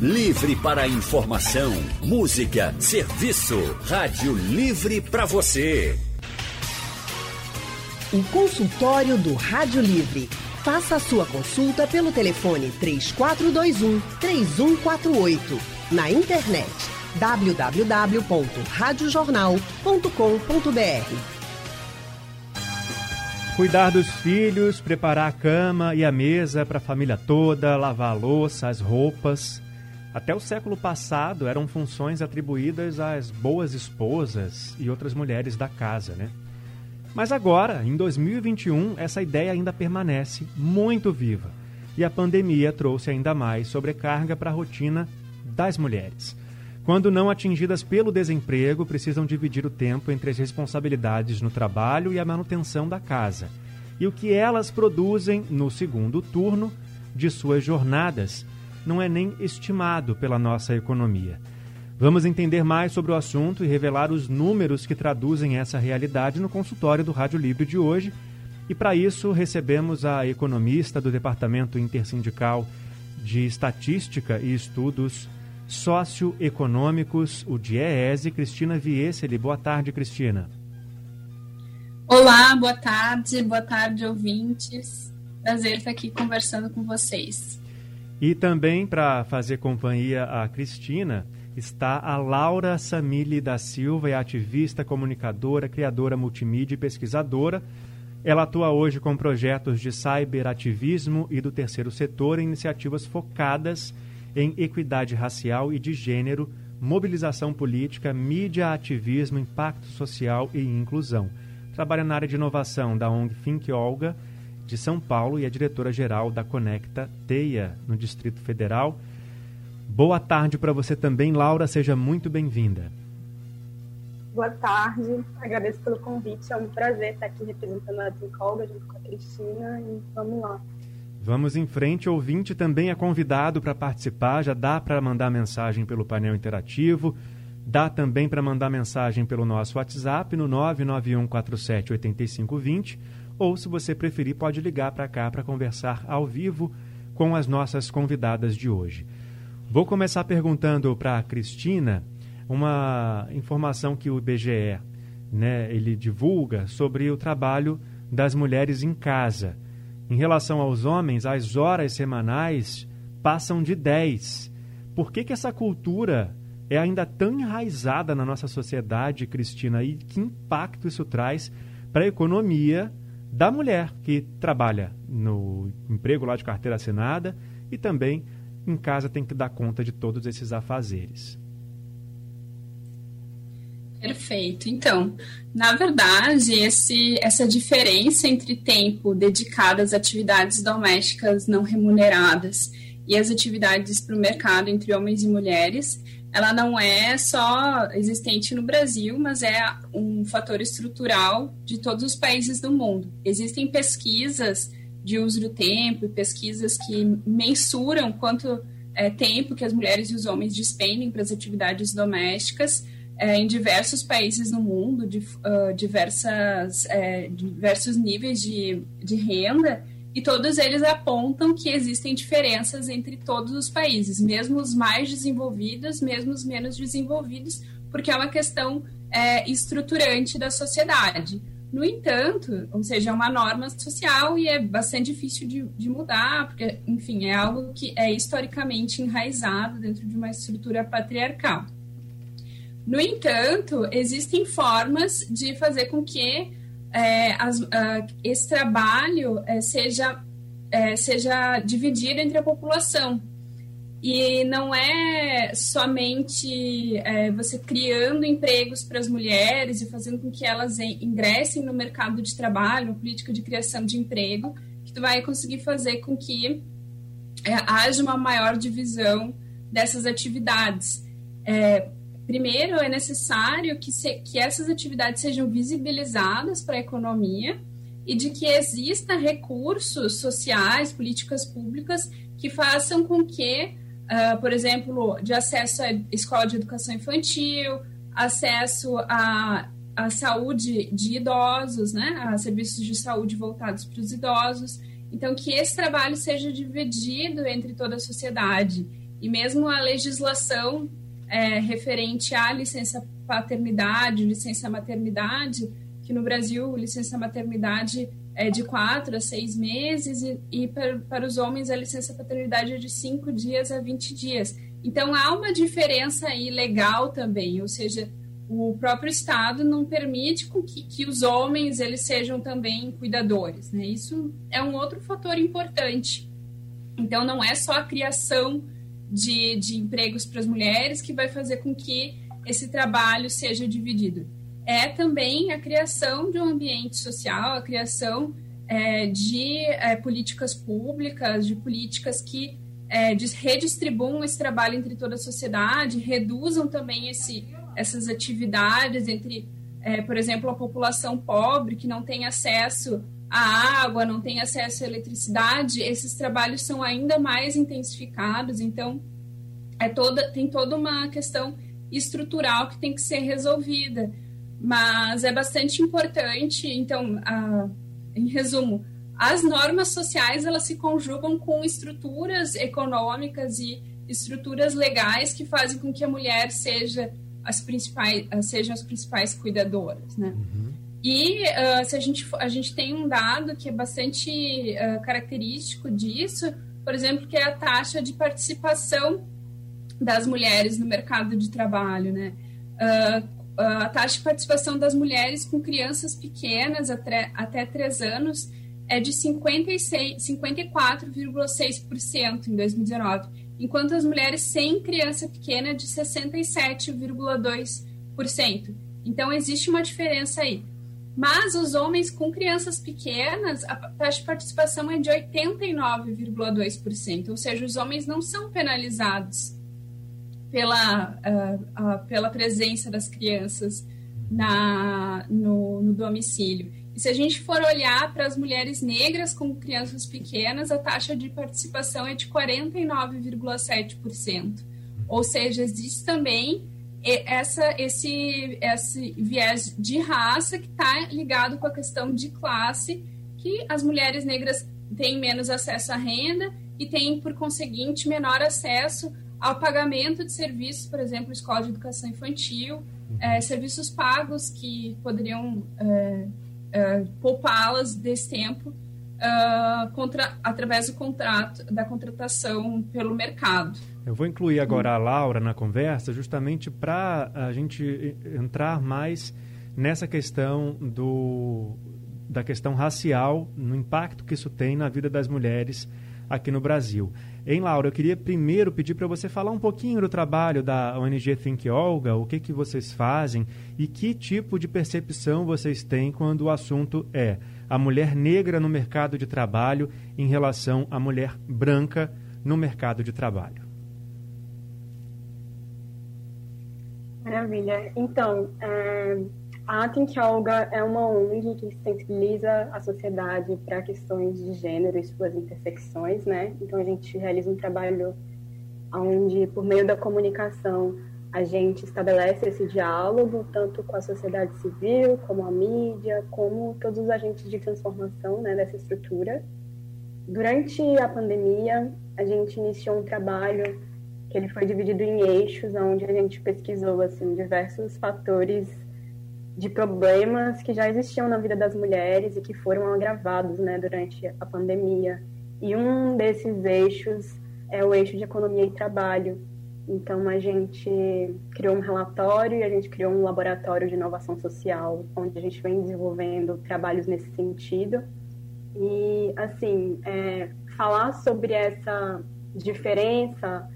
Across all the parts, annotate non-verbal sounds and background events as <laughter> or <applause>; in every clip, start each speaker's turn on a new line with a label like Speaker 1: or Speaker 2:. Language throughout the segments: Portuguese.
Speaker 1: Livre para informação, música, serviço. Rádio Livre para você.
Speaker 2: O consultório do Rádio Livre. Faça a sua consulta pelo telefone 3421 3148. Na internet www.radiojornal.com.br.
Speaker 3: Cuidar dos filhos, preparar a cama e a mesa para a família toda, lavar a louça, as roupas. Até o século passado eram funções atribuídas às boas esposas e outras mulheres da casa, né? Mas agora, em 2021, essa ideia ainda permanece muito viva. E a pandemia trouxe ainda mais sobrecarga para a rotina das mulheres. Quando não atingidas pelo desemprego, precisam dividir o tempo entre as responsabilidades no trabalho e a manutenção da casa. E o que elas produzem no segundo turno de suas jornadas não é nem estimado pela nossa economia. Vamos entender mais sobre o assunto e revelar os números que traduzem essa realidade no consultório do Rádio Livre de hoje. E para isso recebemos a economista do Departamento Intersindical de Estatística e Estudos socioeconômicos, o DIEESE, Cristina Vieseli. Boa tarde, Cristina.
Speaker 4: Olá, boa tarde, boa tarde, ouvintes. Prazer estar aqui conversando com vocês.
Speaker 3: E também para fazer companhia a Cristina está a Laura Samili da Silva, é ativista, comunicadora, criadora multimídia e pesquisadora. Ela atua hoje com projetos de cyberativismo e do terceiro setor iniciativas focadas em equidade racial e de gênero, mobilização política, mídia, ativismo, impacto social e inclusão. Trabalha na área de inovação da ONG Think Olga, de São Paulo, e é diretora-geral da Conecta Teia, no Distrito Federal. Boa tarde para você também, Laura, seja muito bem-vinda.
Speaker 5: Boa tarde, agradeço pelo convite, é um prazer estar aqui representando a Think Olga junto com a Cristina e vamos lá.
Speaker 3: Vamos em frente, ouvinte também é convidado para participar, já dá para mandar mensagem pelo painel interativo, dá também para mandar mensagem pelo nosso WhatsApp no 991478520, ou se você preferir pode ligar para cá para conversar ao vivo com as nossas convidadas de hoje. Vou começar perguntando para a Cristina uma informação que o IBGE né, ele divulga sobre o trabalho das mulheres em casa. Em relação aos homens, as horas semanais passam de 10. Por que, que essa cultura é ainda tão enraizada na nossa sociedade, Cristina? E que impacto isso traz para a economia da mulher que trabalha no emprego lá de carteira assinada e também em casa tem que dar conta de todos esses afazeres?
Speaker 4: Perfeito. Então, na verdade, esse, essa diferença entre tempo dedicado às atividades domésticas não remuneradas e as atividades para o mercado entre homens e mulheres, ela não é só existente no Brasil, mas é um fator estrutural de todos os países do mundo. Existem pesquisas de uso do tempo pesquisas que mensuram quanto é, tempo que as mulheres e os homens despendem para as atividades domésticas é, em diversos países no mundo, de, uh, diversas, é, diversos níveis de, de renda, e todos eles apontam que existem diferenças entre todos os países, mesmo os mais desenvolvidos, mesmo os menos desenvolvidos, porque é uma questão é, estruturante da sociedade. No entanto, ou seja, é uma norma social e é bastante difícil de, de, mudar, porque, enfim, é algo que é historicamente enraizado dentro de uma estrutura patriarcal. No entanto, existem formas de fazer com que é, as, uh, esse trabalho é, seja, é, seja dividido entre a população. E não é somente é, você criando empregos para as mulheres e fazendo com que elas ingressem no mercado de trabalho, política de criação de emprego, que tu vai conseguir fazer com que é, haja uma maior divisão dessas atividades. É, Primeiro, é necessário que, se, que essas atividades sejam visibilizadas para a economia e de que exista recursos sociais, políticas públicas que façam com que, uh, por exemplo, de acesso à escola de educação infantil, acesso à, à saúde de idosos, né, a serviços de saúde voltados para os idosos. Então, que esse trabalho seja dividido entre toda a sociedade E mesmo a legislação é, referente à licença paternidade, licença maternidade, que no Brasil licença maternidade é de quatro a seis meses e, e para, para os homens a licença paternidade é de cinco dias a 20 dias. Então há uma diferença aí legal também, ou seja, o próprio Estado não permite que, que os homens eles sejam também cuidadores. Né? Isso é um outro fator importante. Então não é só a criação de, de empregos para as mulheres que vai fazer com que esse trabalho seja dividido. É também a criação de um ambiente social, a criação é, de é, políticas públicas, de políticas que é, redistribuam esse trabalho entre toda a sociedade, reduzam também esse, essas atividades entre, é, por exemplo, a população pobre que não tem acesso à água, não tem acesso à eletricidade, esses trabalhos são ainda mais intensificados. Então, é toda, tem toda uma questão estrutural que tem que ser resolvida. Mas é bastante importante, então, a, em resumo, as normas sociais elas se conjugam com estruturas econômicas e estruturas legais que fazem com que a mulher seja as principais sejam as principais cuidadoras, né? Uhum. E uh, se a gente a gente tem um dado que é bastante uh, característico disso, por exemplo, que é a taxa de participação das mulheres no mercado de trabalho, né? Uh, a taxa de participação das mulheres com crianças pequenas até, até 3 anos é de 54,6% em 2019, enquanto as mulheres sem criança pequena é de 67,2%. Então, existe uma diferença aí. Mas os homens com crianças pequenas, a taxa de participação é de 89,2%, ou seja, os homens não são penalizados pela, uh, uh, pela presença das crianças na, no, no domicílio. E se a gente for olhar para as mulheres negras com crianças pequenas, a taxa de participação é de 49,7%. Ou seja, existe também essa, esse, esse viés de raça que está ligado com a questão de classe, que as mulheres negras têm menos acesso à renda e têm, por conseguinte, menor acesso ao pagamento de serviços, por exemplo, escola de educação infantil, é, serviços pagos que poderiam é, é, poupá-las desse tempo uh, contra, através do contrato, da contratação pelo mercado.
Speaker 3: Eu vou incluir agora a Laura na conversa, justamente para a gente entrar mais nessa questão do, da questão racial, no impacto que isso tem na vida das mulheres aqui no Brasil. Hein, Laura, eu queria primeiro pedir para você falar um pouquinho do trabalho da ONG Think Olga, o que, que vocês fazem e que tipo de percepção vocês têm quando o assunto é a mulher negra no mercado de trabalho em relação à mulher branca no mercado de trabalho.
Speaker 5: Maravilha. Então, é a Think Olga é uma ONG que sensibiliza a sociedade para questões de gênero e suas intersecções, né? Então a gente realiza um trabalho onde, por meio da comunicação, a gente estabelece esse diálogo tanto com a sociedade civil, como a mídia, como todos os agentes de transformação né, dessa estrutura. Durante a pandemia, a gente iniciou um trabalho ele foi dividido em eixos, onde a gente pesquisou assim diversos fatores de problemas que já existiam na vida das mulheres e que foram agravados né, durante a pandemia. E um desses eixos é o eixo de economia e trabalho. Então, a gente criou um relatório e a gente criou um laboratório de inovação social, onde a gente vem desenvolvendo trabalhos nesse sentido. E, assim, é, falar sobre essa diferença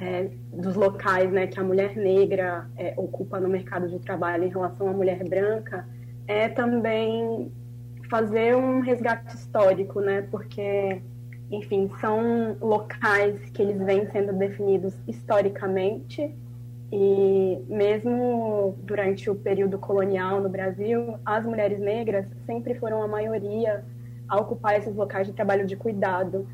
Speaker 5: é, dos locais né, que a mulher negra é, ocupa no mercado de trabalho em relação à mulher branca é também fazer um resgate histórico, né? Porque, enfim, são locais que eles vêm sendo definidos historicamente e mesmo durante o período colonial no Brasil, as mulheres negras sempre foram a maioria a ocupar esses locais de trabalho de cuidado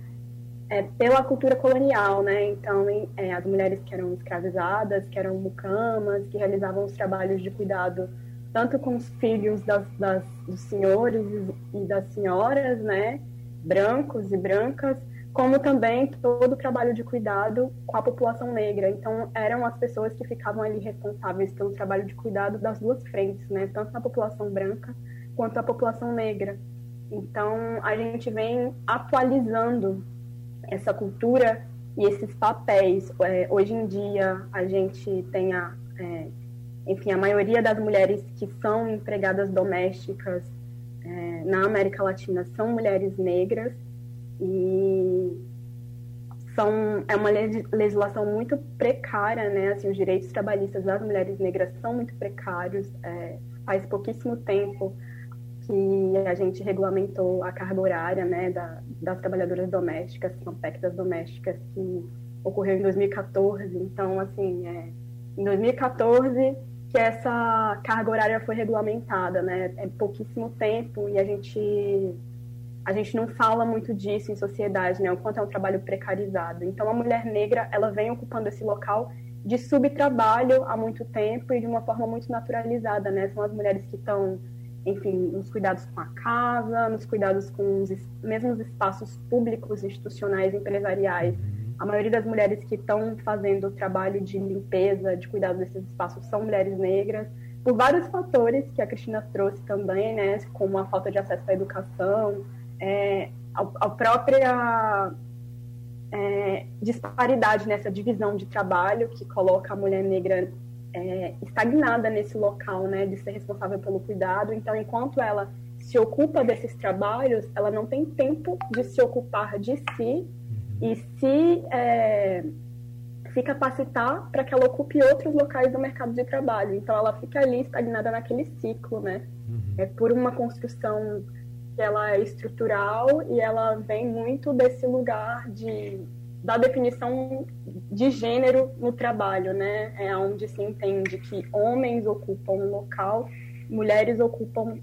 Speaker 5: é, pela cultura colonial, né? Então, é, as mulheres que eram escravizadas, que eram mucamas, que realizavam os trabalhos de cuidado tanto com os filhos das, das, dos senhores e das senhoras, né? Brancos e brancas, como também todo o trabalho de cuidado com a população negra. Então, eram as pessoas que ficavam ali responsáveis pelo trabalho de cuidado das duas frentes, né? Tanto na população branca quanto a população negra. Então, a gente vem atualizando essa cultura e esses papéis. É, hoje em dia, a gente tem a, é, enfim, a maioria das mulheres que são empregadas domésticas é, na América Latina são mulheres negras e são é uma legislação muito precária, né? Assim, os direitos trabalhistas das mulheres negras são muito precários. É, faz pouquíssimo tempo que a gente regulamentou a carga horária, né, da, das trabalhadoras domésticas, das domésticas, que ocorreu em 2014. Então, assim, é, em 2014 que essa carga horária foi regulamentada, né? É pouquíssimo tempo e a gente a gente não fala muito disso em sociedade, né? O quanto é um trabalho precarizado. Então, a mulher negra, ela vem ocupando esse local de subtrabalho há muito tempo e de uma forma muito naturalizada, né? São as mulheres que estão, enfim, nos cuidados com a casa, nos cuidados com os mesmos espaços públicos, institucionais, empresariais. A maioria das mulheres que estão fazendo o trabalho de limpeza, de cuidado desses espaços, são mulheres negras, por vários fatores que a Cristina trouxe também, né? Como a falta de acesso à educação, é, a, a, própria é, disparidade nessa divisão de trabalho que coloca a mulher negra é, estagnada nesse local, né, de ser responsável pelo cuidado. Então, enquanto ela se ocupa desses trabalhos, ela não tem tempo de se ocupar de si e se, é, se capacitar para que ela ocupe outros locais do mercado de trabalho. Então, ela fica ali estagnada naquele ciclo, né? Uhum. É por uma construção que ela é estrutural e ela vem muito desse lugar de da definição de gênero no trabalho, né? É onde se entende que homens ocupam um local, mulheres ocupam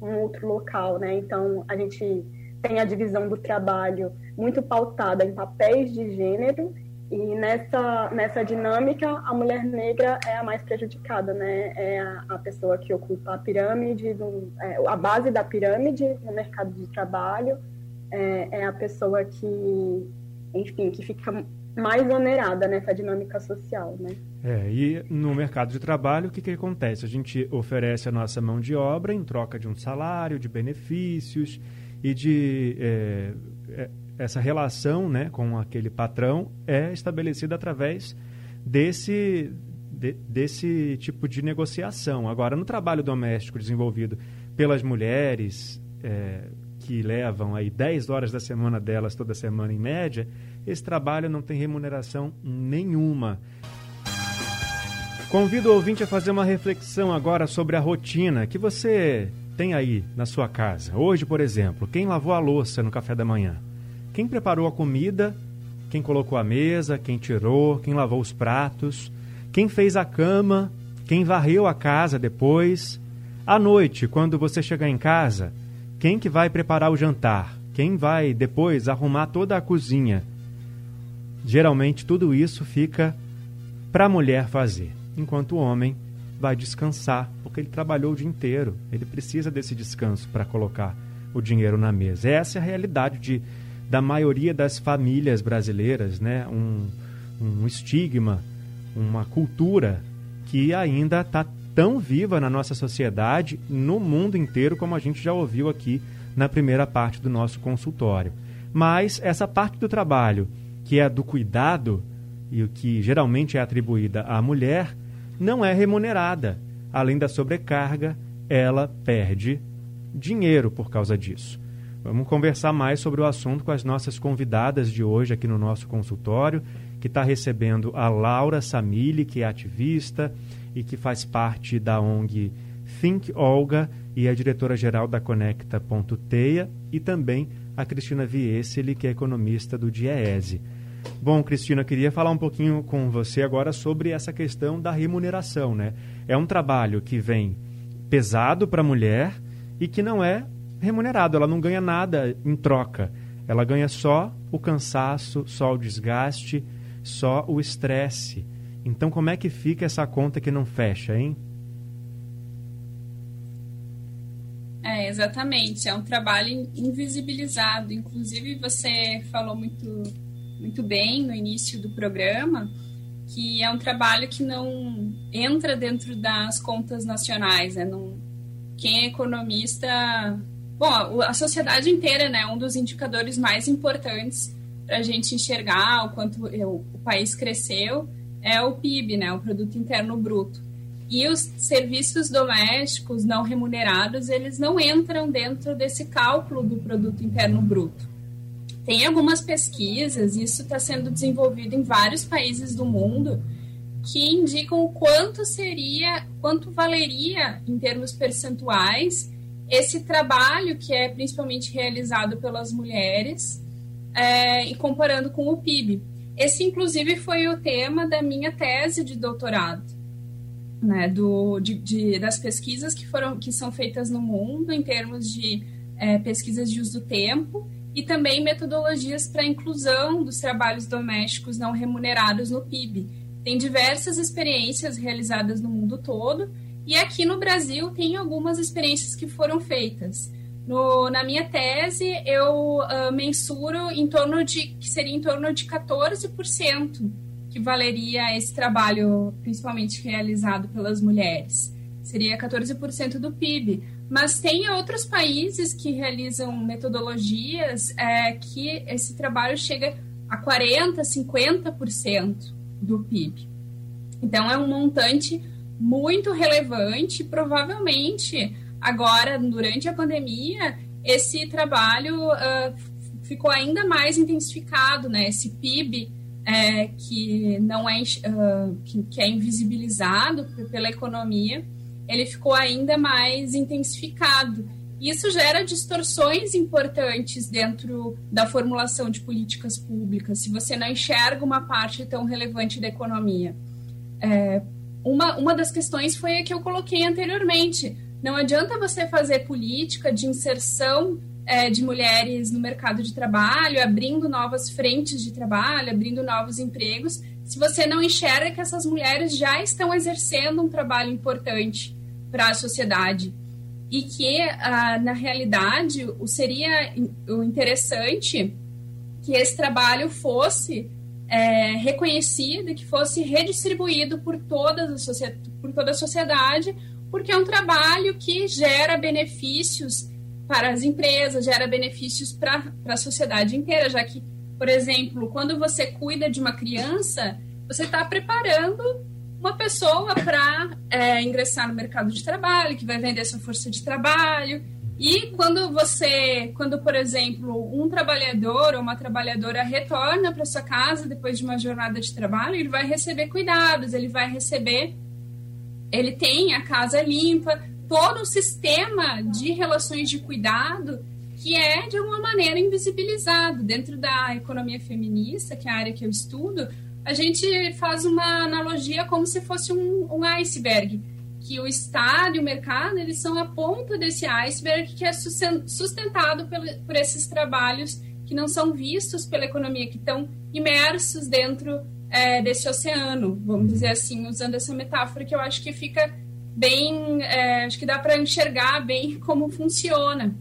Speaker 5: um outro local, né? Então a gente tem a divisão do trabalho muito pautada em papéis de gênero e nessa, nessa dinâmica, a mulher negra é a mais prejudicada, né? É a, a pessoa que ocupa a pirâmide, do, é, a base da pirâmide no mercado de trabalho, é, é, a pessoa que, enfim, que fica mais onerada nessa dinâmica social, né?
Speaker 3: É, e no mercado de trabalho, o que, que acontece? A gente oferece a nossa mão de obra em troca de um salário, de benefícios e de... É, é essa relação né, com aquele patrão é estabelecida através desse, de, desse tipo de negociação. Agora, no trabalho doméstico desenvolvido pelas mulheres, é, que levam aí 10 horas da semana delas toda semana em média, esse trabalho não tem remuneração nenhuma. Convido o ouvinte a fazer uma reflexão agora sobre a rotina que você tem aí na sua casa. Hoje, por exemplo, quem lavou a louça no café da manhã? Quem preparou a comida, quem colocou a mesa, quem tirou, quem lavou os pratos, quem fez a cama, quem varreu a casa depois. À noite, quando você chegar em casa, quem que vai preparar o jantar? Quem vai depois arrumar toda a cozinha? Geralmente tudo isso fica para a mulher fazer, enquanto o homem vai descansar, porque ele trabalhou o dia inteiro. Ele precisa desse descanso para colocar o dinheiro na mesa. Essa é a realidade de da maioria das famílias brasileiras, né? um, um estigma, uma cultura que ainda está tão viva na nossa sociedade, no mundo inteiro, como a gente já ouviu aqui na primeira parte do nosso consultório. Mas essa parte do trabalho, que é do cuidado e o que geralmente é atribuída à mulher, não é remunerada. Além da sobrecarga, ela perde dinheiro por causa disso. Vamos conversar mais sobre o assunto com as nossas convidadas de hoje aqui no nosso consultório, que está recebendo a Laura Samili, que é ativista e que faz parte da ONG Think Olga e é diretora-geral da Conecta.teia, e também a Cristina Vieseli, que é economista do DIEESE. Bom, Cristina, queria falar um pouquinho com você agora sobre essa questão da remuneração, né? É um trabalho que vem pesado para a mulher e que não é remunerado, ela não ganha nada em troca. Ela ganha só o cansaço, só o desgaste, só o estresse. Então, como é que fica essa conta que não fecha, hein?
Speaker 4: É, É, exatamente. É um trabalho invisibilizado. Inclusive, você falou muito, muito bem no início do programa que é um trabalho que não entra dentro das contas nacionais. Né? Não, quem é economista. Bom, a sociedade inteira né, é um dos indicadores mais importantes para a gente enxergar o quanto o, o país cresceu é o PIB, né, o Produto Interno Bruto. E os serviços domésticos não remunerados, eles não entram dentro desse cálculo do produto interno bruto. Tem algumas pesquisas, isso está sendo desenvolvido em vários países do mundo, que indicam o quanto seria, quanto valeria em termos percentuais esse trabalho que é principalmente realizado pelas mulheres é, e comparando com o PIB. Esse, inclusive, foi o tema da minha tese de doutorado né, do, de, de, das pesquisas que foram que são feitas no mundo em termos de é, pesquisas de uso do tempo e também metodologias para inclusão dos trabalhos domésticos não remunerados no PIB. Tem diversas experiências realizadas no mundo todo e aqui no Brasil tem algumas experiências que foram feitas. No, na minha tese, eu uh, mensuro em torno de que seria em torno de 14% que valeria esse trabalho, principalmente realizado pelas mulheres. Seria 14% do PIB. Mas tem outros países que realizam metodologias é, que esse trabalho chega a 40%, 50% do PIB. Então, é um montante muito relevante. Provavelmente, agora, durante a pandemia, esse trabalho uh, ficou ainda mais intensificado, né? Esse PIB é, que não é uh, que, que, é invisibilizado pela economia, ele ficou ainda mais intensificado. Isso gera distorções importantes dentro da formulação de políticas públicas, se você não enxerga uma parte tão relevante da economia. É, uma, uma das questões foi a que eu coloquei anteriormente. Não adianta você fazer política de inserção é, de mulheres no mercado de trabalho, abrindo novas frentes de trabalho, abrindo novos empregos, se você não enxerga que essas mulheres já estão exercendo um trabalho importante para a sociedade. E que ah, na realidade o seria o interessante que esse trabalho fosse é, reconhecido e que fosse redistribuído por toda a por toda a sociedade porque é um trabalho que gera benefícios para as empresas, gera benefícios para a sociedade inteira, já que, por exemplo, quando você cuida de uma criança, você está preparando uma pessoa para é, ingressar no mercado de trabalho, que vai vender sua força de trabalho. E quando você, quando, por exemplo, um trabalhador ou uma trabalhadora retorna para sua casa depois de uma jornada de trabalho, ele vai receber cuidados, ele vai receber, ele tem a casa limpa, todo um sistema de relações de cuidado que é, de alguma maneira, invisibilizado. Dentro da economia feminista, que é a área que eu estudo, a gente faz uma analogia como se fosse um, um iceberg, que o Estado e o mercado eles são a ponta desse iceberg que é sustentado por, por esses trabalhos que não são vistos pela economia, que estão imersos dentro é, desse oceano, vamos dizer assim, usando essa metáfora que eu acho que fica bem, é, acho que dá para enxergar bem <laughs> como funciona.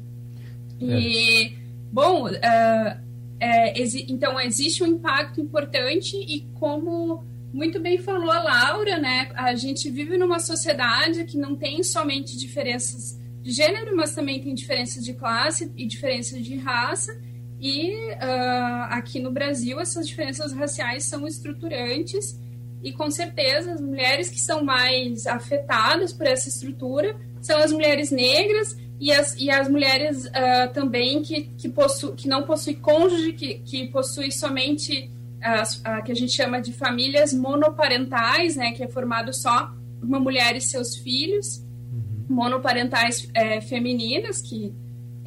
Speaker 4: E, é. bom, uh, é, exi então existe um impacto importante e como muito bem falou a Laura, né, a gente vive numa sociedade que não tem somente diferenças de gênero, mas também tem diferenças de classe e diferenças de raça. E uh, aqui no Brasil essas diferenças raciais são estruturantes e com certeza as mulheres que são mais afetadas por essa estrutura são as mulheres negras e as, e as mulheres uh, também que, que, possu, que não possuem cônjuge, que, que possuem somente as uh, que a gente chama de famílias monoparentais, né, que é formado só uma mulher e seus filhos, uhum. monoparentais é, femininas, que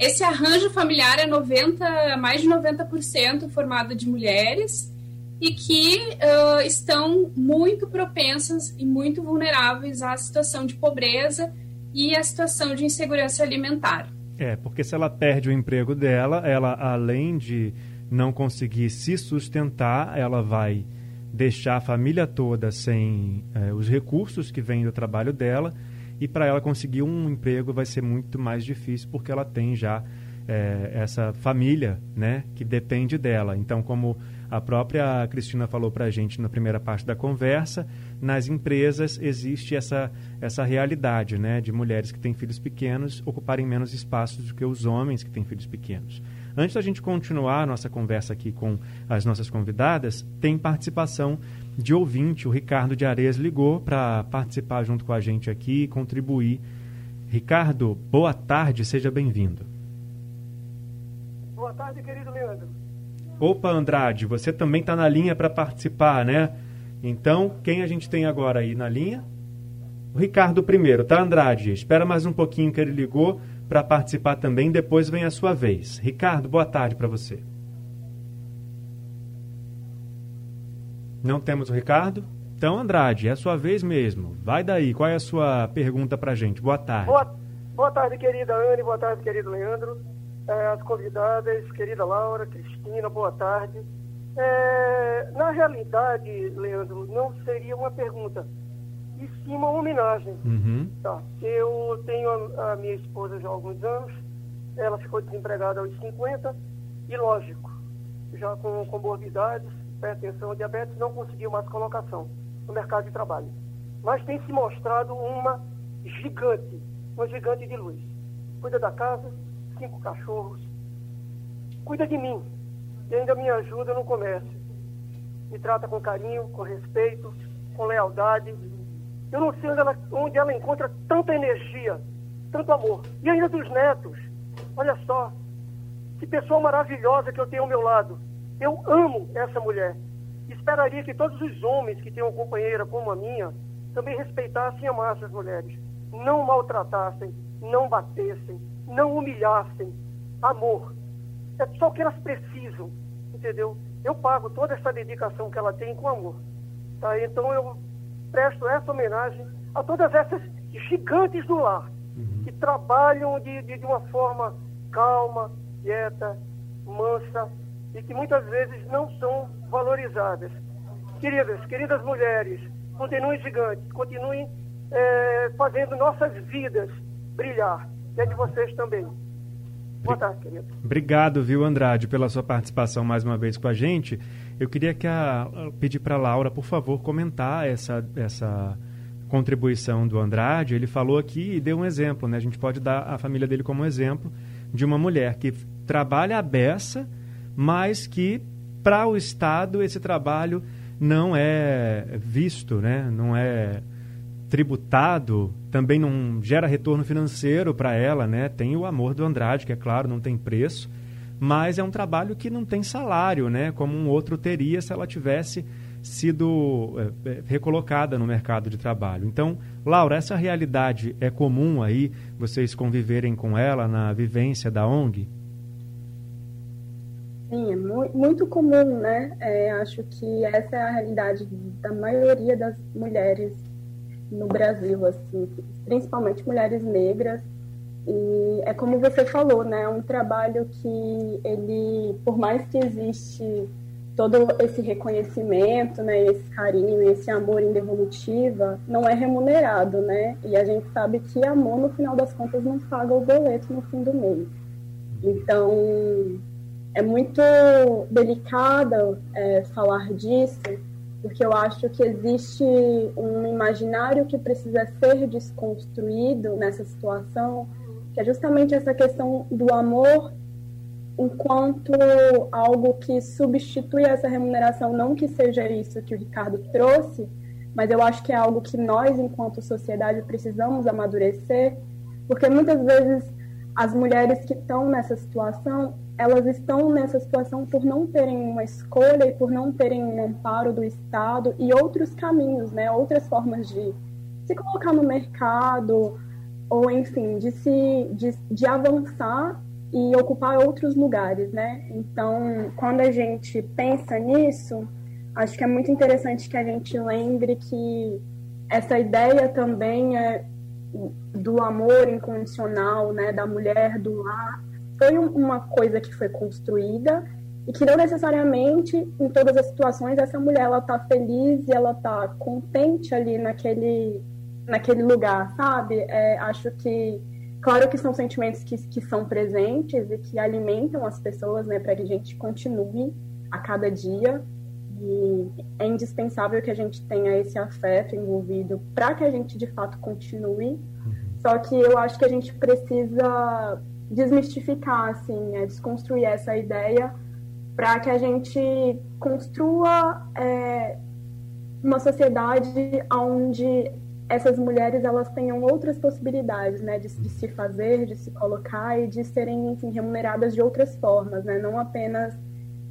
Speaker 4: esse arranjo familiar é 90, mais de 90% formado de mulheres, e que uh, estão muito propensas e muito vulneráveis à situação de pobreza e à situação de insegurança alimentar.
Speaker 3: É, porque se ela perde o emprego dela, ela além de não conseguir se sustentar, ela vai deixar a família toda sem é, os recursos que vêm do trabalho dela e para ela conseguir um emprego vai ser muito mais difícil porque ela tem já é, essa família né, que depende dela. Então, como a própria Cristina falou para a gente na primeira parte da conversa, nas empresas existe essa, essa realidade né, de mulheres que têm filhos pequenos ocuparem menos espaços do que os homens que têm filhos pequenos. Antes da gente continuar a nossa conversa aqui com as nossas convidadas, tem participação de ouvinte. O Ricardo de Areias ligou para participar junto com a gente aqui e contribuir. Ricardo, boa tarde, seja bem-vindo.
Speaker 6: Boa tarde, querido Leandro.
Speaker 3: Opa, Andrade, você também está na linha para participar, né? Então, quem a gente tem agora aí na linha? O Ricardo primeiro, tá, Andrade? Espera mais um pouquinho que ele ligou para participar também, depois vem a sua vez. Ricardo, boa tarde para você. Não temos o Ricardo? Então, Andrade, é a sua vez mesmo. Vai daí, qual é a sua pergunta para a gente? Boa tarde.
Speaker 6: Boa, boa tarde, querida Anne, boa tarde, querido Leandro é, as convidadas, querida Laura, Cristina, boa tarde. É, na realidade, Leandro, não seria uma pergunta, e sim uma homenagem.
Speaker 3: Uhum.
Speaker 6: Tá. Eu tenho a, a, minha esposa já há alguns anos, ela ficou desempregada aos 50, e lógico, já com comorbidades, hipertensão, diabetes, não conseguiu mais colocação no mercado de trabalho. Mas tem se mostrado uma gigante, uma gigante de luz. Cuida da casa, cinco cachorros. Cuida de mim e ainda me ajuda no comércio. Me trata com carinho, com respeito, com lealdade. Eu não sei onde ela, onde ela encontra tanta energia, tanto amor. E ainda dos netos. Olha só, que pessoa maravilhosa que eu tenho ao meu lado. Eu amo essa mulher. Esperaria que todos os homens que tenham uma companheira como a minha também respeitassem e amassem as mulheres. Não maltratassem, não batessem, não humilhassem. Amor. É só o que elas precisam, entendeu? Eu pago toda essa dedicação que ela tem com amor. Tá? Então eu presto essa homenagem a todas essas gigantes do lar, uhum. que trabalham de, de, de uma forma calma, quieta, mansa, e que muitas vezes não são valorizadas. Queridas, queridas mulheres, continuem gigantes, continuem é, fazendo nossas vidas brilhar e a de vocês também. Boa tarde, querido.
Speaker 3: Obrigado, viu, Andrade, pela sua participação mais uma vez com a gente. Eu queria que a, pedir para a Laura, por favor, comentar essa, essa contribuição do Andrade. Ele falou aqui e deu um exemplo, né? A gente pode dar a família dele como exemplo de uma mulher que trabalha a beça, mas que para o Estado esse trabalho não é visto, né? Não é tributado também não gera retorno financeiro para ela, né? Tem o amor do Andrade, que é claro, não tem preço, mas é um trabalho que não tem salário, né? Como um outro teria se ela tivesse sido é, é recolocada no mercado de trabalho. Então, Laura, essa realidade é comum aí vocês conviverem com ela na vivência da ONG?
Speaker 5: Sim, é muito comum, né? É, acho que essa é a realidade da maioria das mulheres no Brasil, assim, principalmente mulheres negras. E é como você falou, né? É um trabalho que ele, por mais que existe todo esse reconhecimento, né, esse carinho, esse amor indevolutiva, não é remunerado, né? E a gente sabe que amor, no final das contas, não paga o boleto no fim do mês. Então, é muito delicado é, falar disso, porque eu acho que existe um imaginário que precisa ser desconstruído nessa situação, que é justamente essa questão do amor enquanto algo que substitui essa remuneração, não que seja isso que o Ricardo trouxe, mas eu acho que é algo que nós, enquanto sociedade, precisamos amadurecer, porque muitas vezes as mulheres que estão nessa situação, elas estão nessa situação por não terem uma escolha e por não terem um amparo do Estado e outros caminhos, né? Outras formas de se colocar no mercado ou, enfim, de se de, de avançar e ocupar outros lugares, né? Então, quando a gente pensa nisso, acho que é muito interessante que a gente lembre que essa ideia também é do amor incondicional, né, da mulher do lar, foi uma coisa que foi construída e que não necessariamente em todas as situações essa mulher ela tá feliz e ela tá contente ali naquele naquele lugar, sabe? É, acho que, claro que são sentimentos que, que são presentes e que alimentam as pessoas, né, para que a gente continue a cada dia. E é indispensável que a gente tenha esse afeto envolvido para que a gente de fato continue. Uhum. Só que eu acho que a gente precisa desmistificar, assim, é, desconstruir essa ideia para que a gente construa é, uma sociedade onde essas mulheres elas tenham outras possibilidades, né, de, de, se fazer, de se colocar e de serem enfim, remuneradas de outras formas, né, não apenas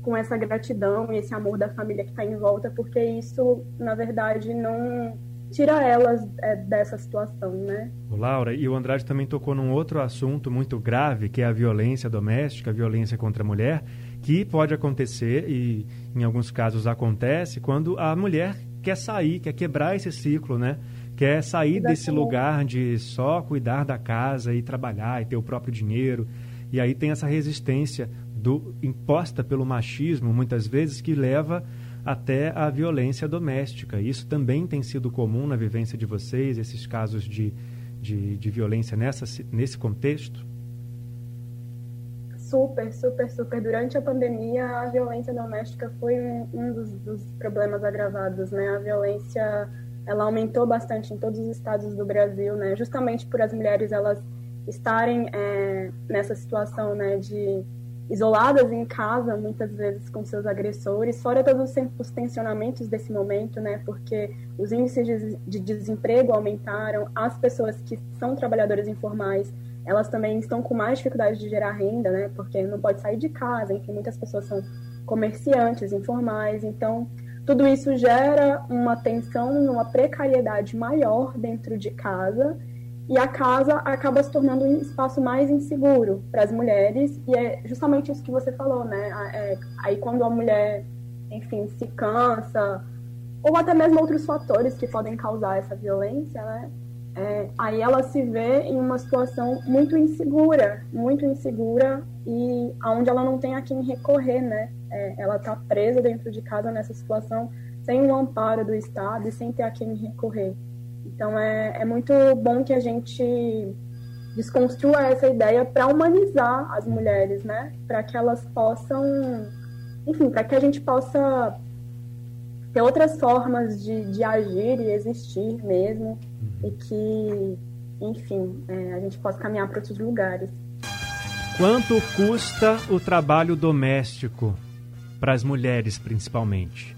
Speaker 5: com essa gratidão e esse amor da família que está em volta, porque isso, na verdade, não tira elas é, dessa situação, né?
Speaker 3: Laura, e o Andrade também tocou num outro assunto muito grave, que é a violência doméstica, a violência contra a mulher, que pode acontecer e em alguns casos acontece quando a mulher quer sair, quer quebrar esse ciclo, né? Quer sair Exatamente. desse lugar de só cuidar da casa e trabalhar e ter o próprio dinheiro. E aí tem essa resistência do imposta pelo machismo, muitas vezes, que leva até a violência doméstica. Isso também tem sido comum na vivência de vocês, esses casos de, de, de violência nessa, nesse contexto?
Speaker 5: Super, super, super. Durante a pandemia, a violência doméstica foi um, um dos, dos, problemas agravados, né? A violência, ela aumentou bastante em todos os estados do Brasil, né? Justamente por as mulheres, elas estarem é, nessa situação, né? De isoladas em casa, muitas vezes com seus agressores, fora todos os tensionamentos desse momento, né? Porque os índices de desemprego aumentaram, as pessoas que são trabalhadoras informais elas também estão com mais dificuldade de gerar renda, né? Porque não pode sair de casa, enfim, muitas pessoas são comerciantes informais, então tudo isso gera uma tensão, uma precariedade maior dentro de casa e a casa acaba se tornando um espaço mais inseguro para as mulheres e é justamente isso que você falou, né? É, aí quando a mulher, enfim, se cansa ou até mesmo outros fatores que podem causar essa violência, né? é, aí ela se vê em uma situação muito insegura, muito insegura e onde ela não tem a quem recorrer, né? É, ela está presa dentro de casa nessa situação sem o amparo do Estado e sem ter a quem recorrer. Então é, é muito bom que a gente desconstrua essa ideia para humanizar as mulheres, né? Para que elas possam, enfim, para que a gente possa ter outras formas de, de agir e existir mesmo e que, enfim, é, a gente possa caminhar para outros lugares.
Speaker 3: Quanto custa o trabalho doméstico para as mulheres, principalmente?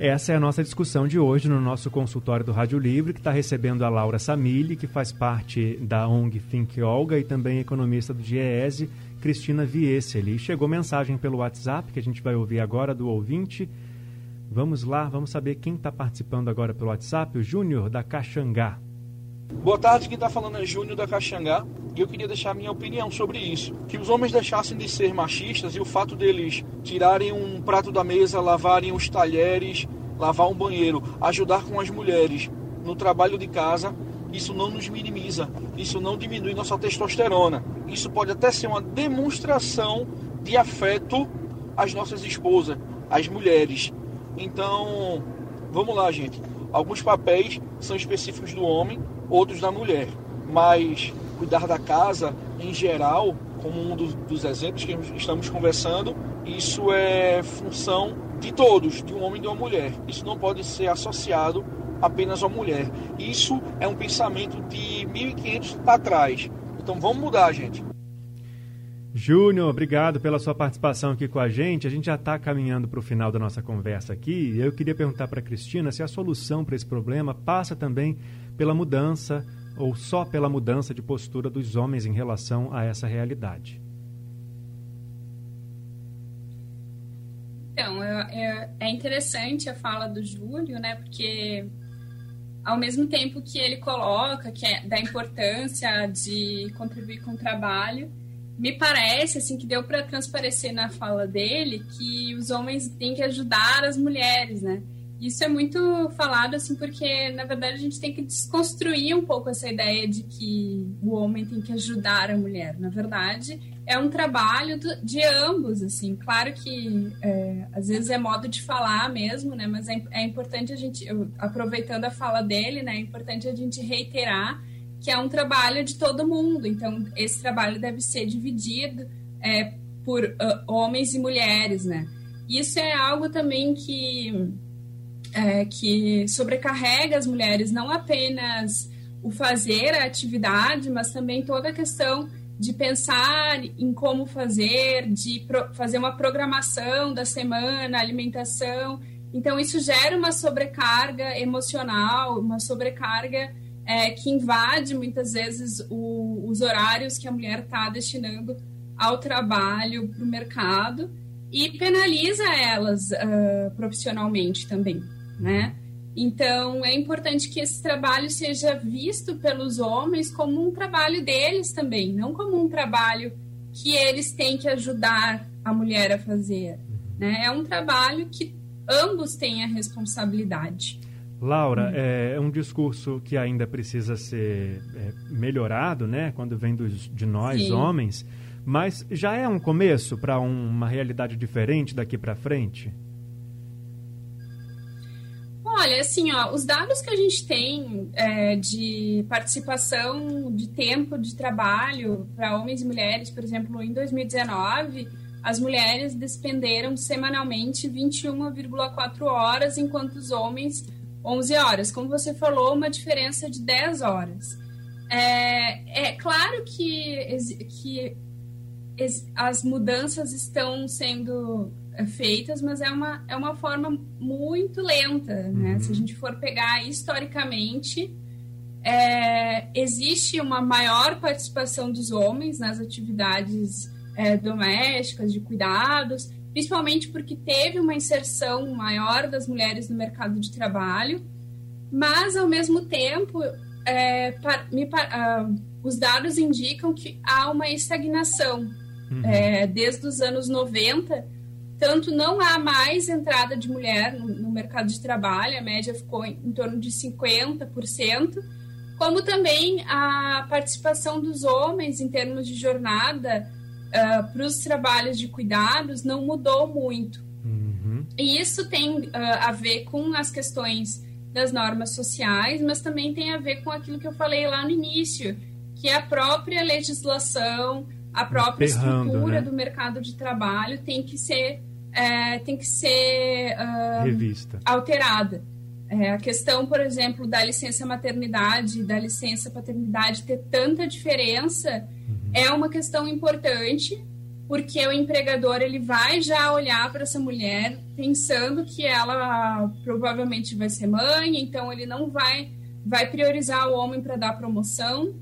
Speaker 3: Essa é a nossa discussão de hoje no nosso consultório do Rádio Livre, que está recebendo a Laura Samili, que faz parte da ONG Think Olga e também economista do GES, Cristina Vieseli. Chegou mensagem pelo WhatsApp, que a gente vai ouvir agora do ouvinte, Vamos lá, vamos saber quem está participando agora pelo WhatsApp, o Júnior da Caxangá.
Speaker 7: Boa tarde, quem está falando é Júnior da Caxangá e eu queria deixar minha opinião sobre isso. Que os homens deixassem de ser machistas e o fato deles tirarem um prato da mesa, lavarem os talheres, lavar um banheiro, ajudar com as mulheres no trabalho de casa, isso não nos minimiza, isso não diminui nossa testosterona. Isso pode até ser uma demonstração de afeto às nossas esposas, às mulheres. Então, vamos lá, gente. Alguns papéis são específicos do homem, outros da mulher. Mas cuidar da casa, em geral, como um dos, dos exemplos que estamos conversando, isso é função de todos, de um homem e de uma mulher. Isso não pode ser associado apenas à mulher. Isso é um pensamento de 1500 para trás. Então vamos mudar, gente.
Speaker 3: Júnior, obrigado pela sua participação aqui com a gente. A gente já está caminhando para o final da nossa conversa aqui. Eu queria perguntar para a Cristina se a solução para esse problema passa também pela mudança ou só pela mudança de postura dos homens em relação a essa realidade.
Speaker 4: Então, é, é interessante a fala do Júlio, né? Porque ao mesmo tempo que ele coloca que é da importância de contribuir com o trabalho, me parece assim que deu para transparecer na fala dele que os homens têm que ajudar as mulheres, né? Isso é muito falado, assim, porque, na verdade, a gente tem que desconstruir um pouco essa ideia de que o homem tem que ajudar a mulher. Na verdade, é um trabalho de ambos, assim. Claro que, é, às vezes, é modo de falar mesmo, né? Mas é, é importante a gente, eu, aproveitando a fala dele, né? É importante a gente reiterar que é um trabalho de todo mundo. Então, esse trabalho deve ser dividido é, por uh, homens e mulheres, né? Isso é algo também que é, que sobrecarrega as mulheres, não apenas o fazer a atividade, mas também toda a questão de pensar em como fazer, de fazer uma programação da semana, alimentação. Então, isso gera uma sobrecarga emocional, uma sobrecarga é, que invade muitas vezes o, os horários que a mulher está destinando ao trabalho, para o mercado, e penaliza elas uh, profissionalmente também né? Então, é importante que esse trabalho seja visto pelos homens como um trabalho deles também, não como um trabalho que eles têm que ajudar a mulher a fazer. Né? É um trabalho que ambos têm a responsabilidade.
Speaker 3: Laura, é, é um discurso que ainda precisa ser é, melhorado, né? Quando vem dos, de nós, Sim. homens, mas já é um começo para um, uma realidade diferente daqui para frente?
Speaker 4: Olha, assim, ó, os dados que a gente tem é, de participação de tempo de trabalho para homens e mulheres, por exemplo, em 2019, as mulheres despenderam semanalmente 21,4 horas, enquanto os homens 11 horas. Como você falou, uma diferença de 10 horas. É, é claro que, que as mudanças estão sendo feitas, mas é uma, é uma forma muito lenta, né? Uhum. Se a gente for pegar historicamente, é, existe uma maior participação dos homens nas atividades é, domésticas, de cuidados, principalmente porque teve uma inserção maior das mulheres no mercado de trabalho, mas, ao mesmo tempo, é, me, uh, os dados indicam que há uma estagnação. Uhum. É, desde os anos 90, tanto não há mais entrada de mulher no, no mercado de trabalho, a média ficou em, em torno de 50%, como também a participação dos homens em termos de jornada uh, para os trabalhos de cuidados não mudou muito. Uhum. E isso tem uh, a ver com as questões das normas sociais, mas também tem a ver com aquilo que eu falei lá no início, que a própria legislação, a própria estrutura né? do mercado de trabalho tem que ser é, tem que ser uh,
Speaker 3: revista,
Speaker 4: alterada. É, a questão, por exemplo, da licença maternidade, da licença paternidade ter tanta diferença. É uma questão importante, porque o empregador ele vai já olhar para essa mulher pensando que ela provavelmente vai ser mãe, então ele não vai vai priorizar o homem para dar promoção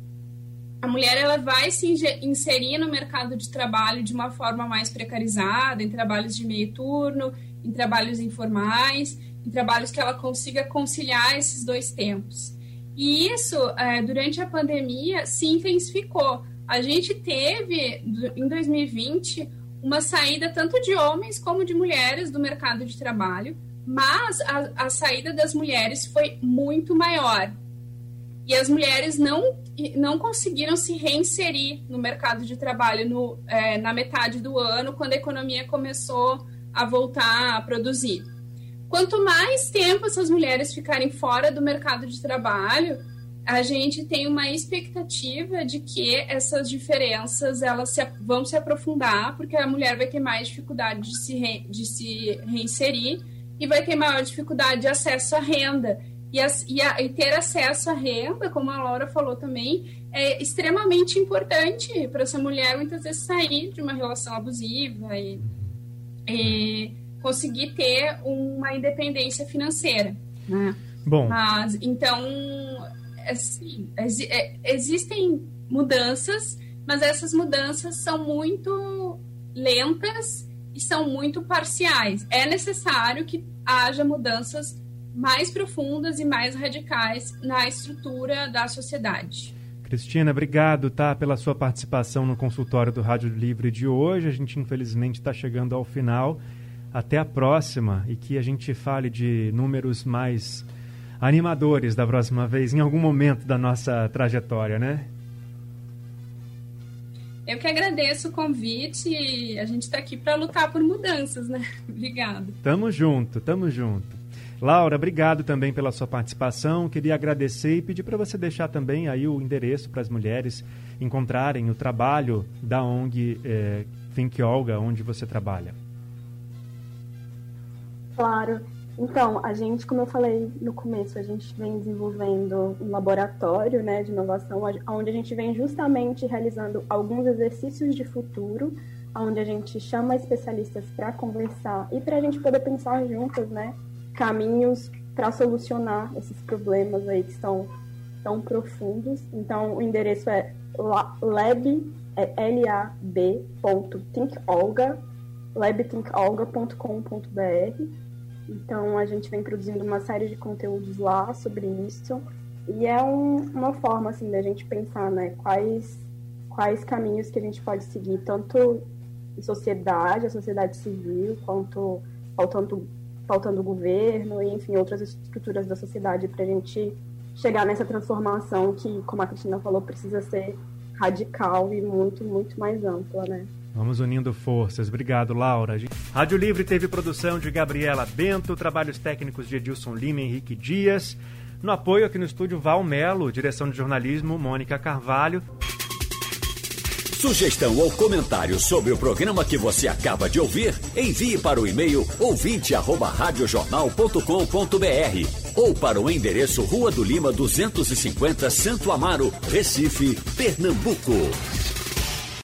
Speaker 4: a mulher ela vai se inserir no mercado de trabalho de uma forma mais precarizada, em trabalhos de meio turno, em trabalhos informais, em trabalhos que ela consiga conciliar esses dois tempos. E isso, é, durante a pandemia, se intensificou. A gente teve, em 2020, uma saída tanto de homens como de mulheres do mercado de trabalho, mas a, a saída das mulheres foi muito maior. E as mulheres não não conseguiram se reinserir no mercado de trabalho no, é, na metade do ano, quando a economia começou a voltar a produzir. Quanto mais tempo essas mulheres ficarem fora do mercado de trabalho, a gente tem uma expectativa de que essas diferenças elas se, vão se aprofundar, porque a mulher vai ter mais dificuldade de se, re, de se reinserir e vai ter maior dificuldade de acesso à renda. E, e, a, e, ter acesso à renda, como a Laura falou também, é extremamente importante para essa mulher muitas vezes sair de uma relação abusiva e, e conseguir ter uma independência financeira. Né?
Speaker 3: Bom.
Speaker 4: Mas, então, assim, existem mudanças, mas essas mudanças são muito lentas e são muito parciais. É necessário que haja mudanças mais profundas e mais radicais na estrutura da sociedade.
Speaker 3: Cristina, obrigado tá, pela sua participação no consultório do Rádio Livre de hoje. A gente, infelizmente, está chegando ao final. Até a próxima e que a gente fale de números mais animadores da próxima vez, em algum momento da nossa trajetória, né?
Speaker 4: Eu que agradeço o convite e a gente está aqui para lutar por mudanças, né? <laughs> Obrigada.
Speaker 3: Tamo junto, tamo junto. Laura, obrigado também pela sua participação. Queria agradecer e pedir para você deixar também aí o endereço para as mulheres encontrarem o trabalho da ONG é, Think Olga, onde você trabalha.
Speaker 5: Claro. Então, a gente, como eu falei no começo, a gente vem desenvolvendo um laboratório né, de inovação, onde a gente vem justamente realizando alguns exercícios de futuro, onde a gente chama especialistas para conversar e para a gente poder pensar juntas né, caminhos para solucionar esses problemas aí que são tão profundos. Então, o endereço é lab, é lab.thinkolga, labthinkolga.com.br então a gente vem produzindo uma série de conteúdos lá sobre isso. E é um, uma forma assim da gente pensar, né, quais quais caminhos que a gente pode seguir tanto em sociedade, a sociedade civil, quanto faltando faltando o governo e enfim outras estruturas da sociedade para a gente chegar nessa transformação que, como a Cristina falou, precisa ser radical e muito muito mais ampla, né?
Speaker 3: Vamos unindo forças. Obrigado, Laura. Rádio Livre teve produção de Gabriela Bento, trabalhos técnicos de Edilson Lima e Henrique Dias. No apoio aqui no estúdio, Val Melo, direção de jornalismo, Mônica Carvalho.
Speaker 1: Sugestão ou comentário sobre o programa que você acaba de ouvir, envie para o e-mail ouvinte@radiojornal.com.br ou para o endereço Rua do Lima 250, Santo Amaro, Recife, Pernambuco.